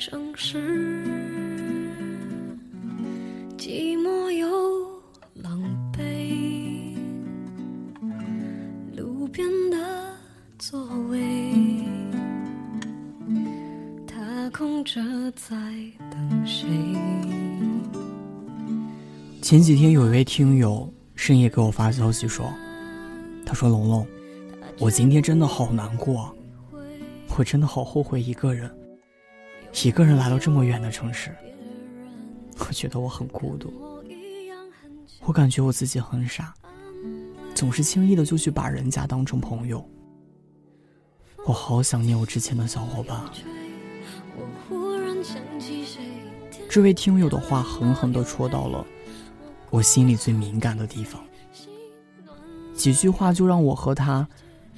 城市，寂寞又狼狈，路边的座位，他空着在等谁？前几天有一位听友深夜给我发消息说，他说龙龙，我今天真的好难过，我真的好后悔一个人。一个人来到这么远的城市，我觉得我很孤独。我感觉我自己很傻，总是轻易的就去把人家当成朋友。我好想念我之前的小伙伴。这位听友的话狠狠的戳到了我心里最敏感的地方，几句话就让我和他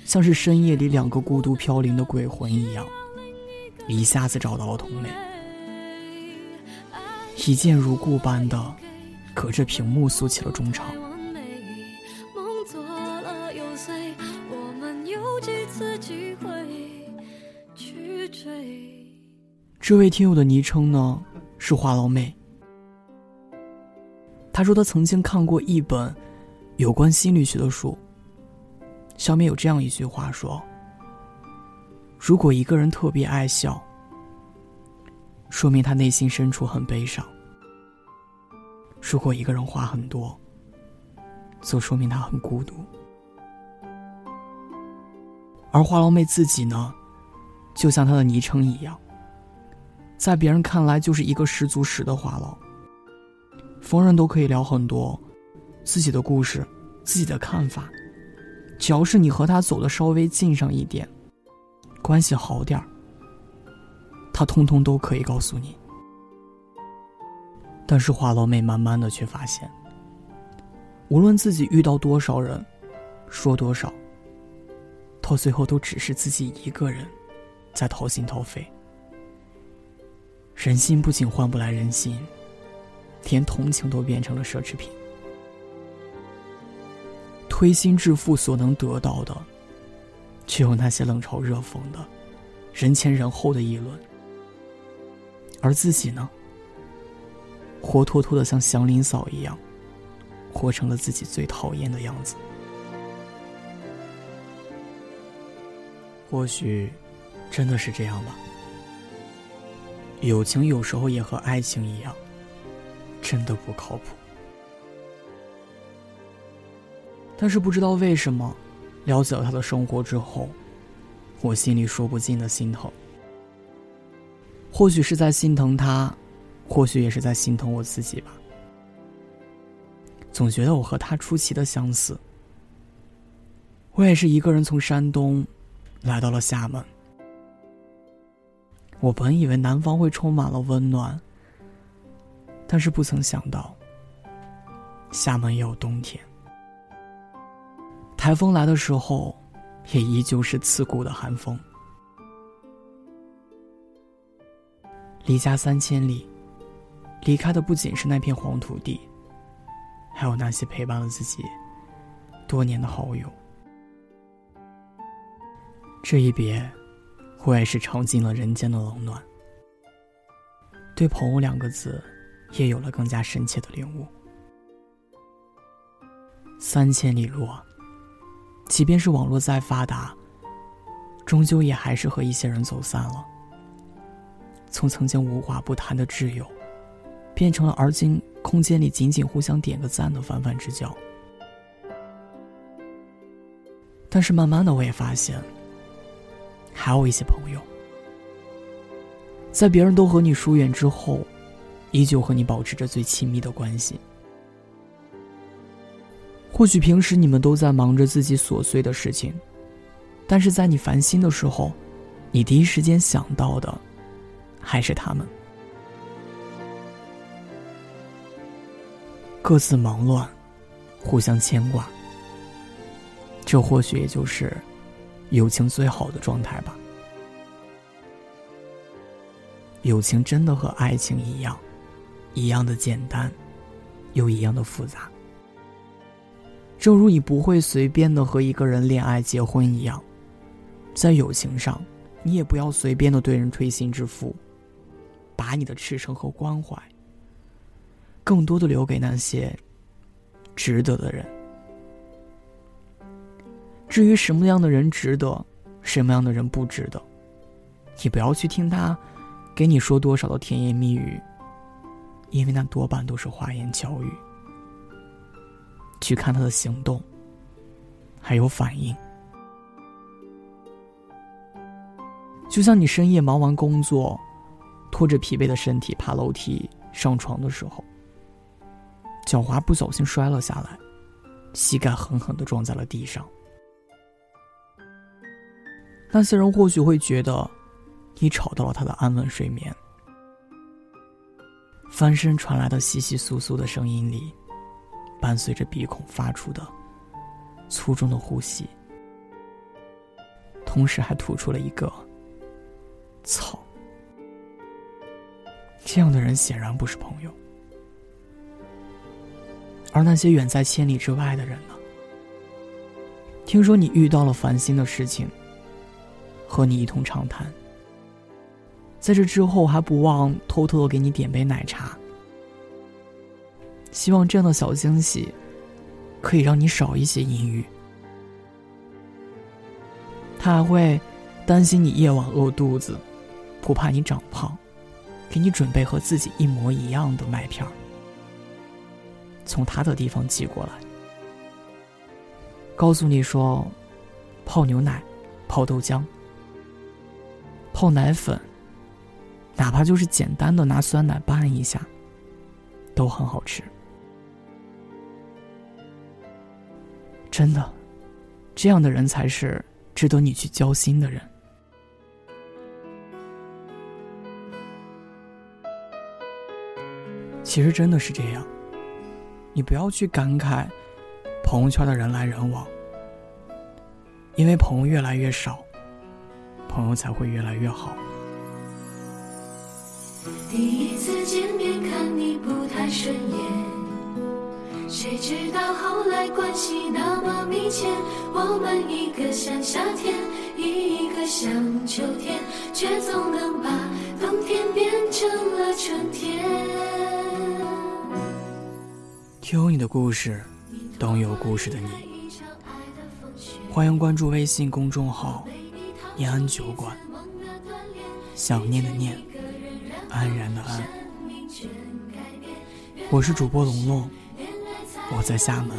像是深夜里两个孤独飘零的鬼魂一样。一下子找到了同类，一见如故般的隔着屏幕诉起了衷肠。这位听友的昵称呢是花老妹，他说他曾经看过一本有关心理学的书，上面有这样一句话说。如果一个人特别爱笑，说明他内心深处很悲伤；如果一个人话很多，则说明他很孤独。而花老妹自己呢，就像她的昵称一样，在别人看来就是一个十足十的话痨，逢人都可以聊很多自己的故事、自己的看法，只要是你和他走的稍微近上一点。关系好点儿，他通通都可以告诉你。但是花老妹慢慢的却发现，无论自己遇到多少人，说多少，到最后都只是自己一个人，在掏心掏肺。人心不仅换不来人心，连同情都变成了奢侈品。推心置腹所能得到的。却有那些冷嘲热讽的、人前人后的议论，而自己呢，活脱脱的像祥林嫂一样，活成了自己最讨厌的样子。或许，真的是这样吧。友情有时候也和爱情一样，真的不靠谱。但是不知道为什么。了解了他的生活之后，我心里说不尽的心疼。或许是在心疼他，或许也是在心疼我自己吧。总觉得我和他出奇的相似。我也是一个人从山东来到了厦门。我本以为南方会充满了温暖，但是不曾想到，厦门也有冬天。台风来的时候，也依旧是刺骨的寒风。离家三千里，离开的不仅是那片黄土地，还有那些陪伴了自己多年的好友。这一别，我也是尝尽了人间的冷暖，对“朋友”两个字，也有了更加深切的领悟。三千里路啊！即便是网络再发达，终究也还是和一些人走散了。从曾经无话不谈的挚友，变成了而今空间里仅仅互相点个赞的泛泛之交。但是慢慢的，我也发现，还有一些朋友，在别人都和你疏远之后，依旧和你保持着最亲密的关系。或许平时你们都在忙着自己琐碎的事情，但是在你烦心的时候，你第一时间想到的还是他们。各自忙乱，互相牵挂，这或许也就是友情最好的状态吧。友情真的和爱情一样，一样的简单，又一样的复杂。正如你不会随便的和一个人恋爱结婚一样，在友情上，你也不要随便的对人推心置腹，把你的赤诚和关怀，更多的留给那些值得的人。至于什么样的人值得，什么样的人不值得，你不要去听他给你说多少的甜言蜜语，因为那多半都是花言巧语。去看他的行动，还有反应。就像你深夜忙完工作，拖着疲惫的身体爬楼梯上床的时候，脚滑不小心摔了下来，膝盖狠狠的撞在了地上。那些人或许会觉得，你吵到了他的安稳睡眠。翻身传来的窸窸窣窣的声音里，伴随着鼻孔发出的粗重的呼吸，同时还吐出了一个。操！这样的人显然不是朋友，而那些远在千里之外的人呢？听说你遇到了烦心的事情，和你一同长谈，在这之后还不忘偷偷的给你点杯奶茶，希望这样的小惊喜可以让你少一些阴郁。他还会担心你夜晚饿肚子。不怕你长胖，给你准备和自己一模一样的麦片儿，从他的地方寄过来，告诉你说，泡牛奶、泡豆浆、泡奶粉，哪怕就是简单的拿酸奶拌一下，都很好吃。真的，这样的人才是值得你去交心的人。其实真的是这样，你不要去感慨朋友圈的人来人往，因为朋友越来越少，朋友才会越来越好。第一次见面看你不太顺眼，谁知道后来关系那么密切，我们一个像夏天，一个像秋天，却总能把冬天变成了春天。听你的故事，懂有故事的你。欢迎关注微信公众号“念安酒馆”，想念的念，安然的安。我是主播龙龙，我在厦门，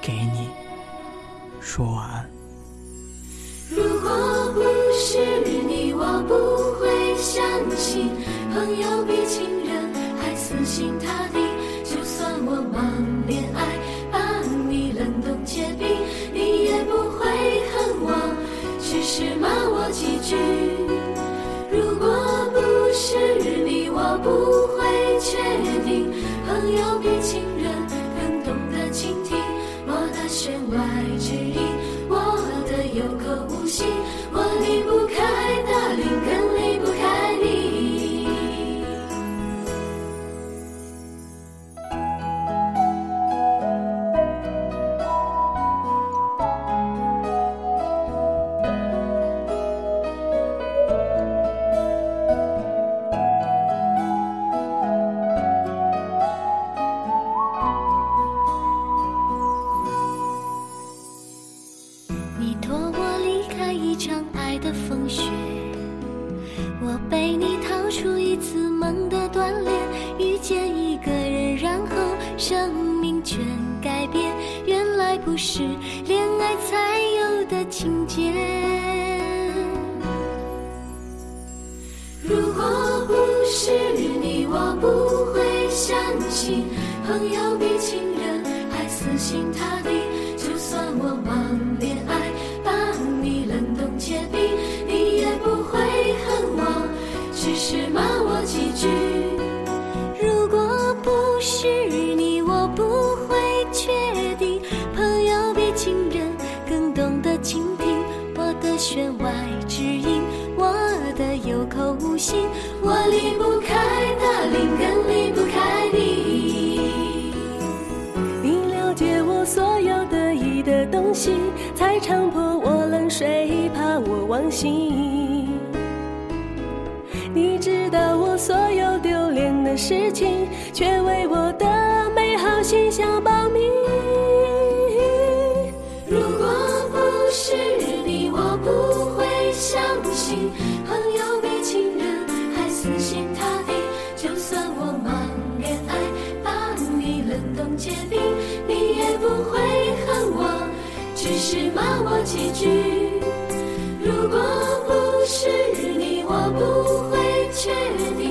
给你说晚安。如果不是你，我不会相信朋友比情人还死心塌地。就算我忙恋爱，把你冷冻结冰，你也不会恨我，只是骂我几句。如果不是你，我不会确定，朋友比情全改变，原来不是恋爱才有的情节。如果不是你，我不会相信朋友比情人还死心塌地。就算我忙恋爱，把你冷冻结冰，心，我离不开大林，更离不开你。你了解我所有得意的东西，才常破我冷水，怕我忘形。你知道我所有丢脸的事情，却为我的美好形象保密。如果不是你，我不会相信。只骂我几句如果不是你我不会确定。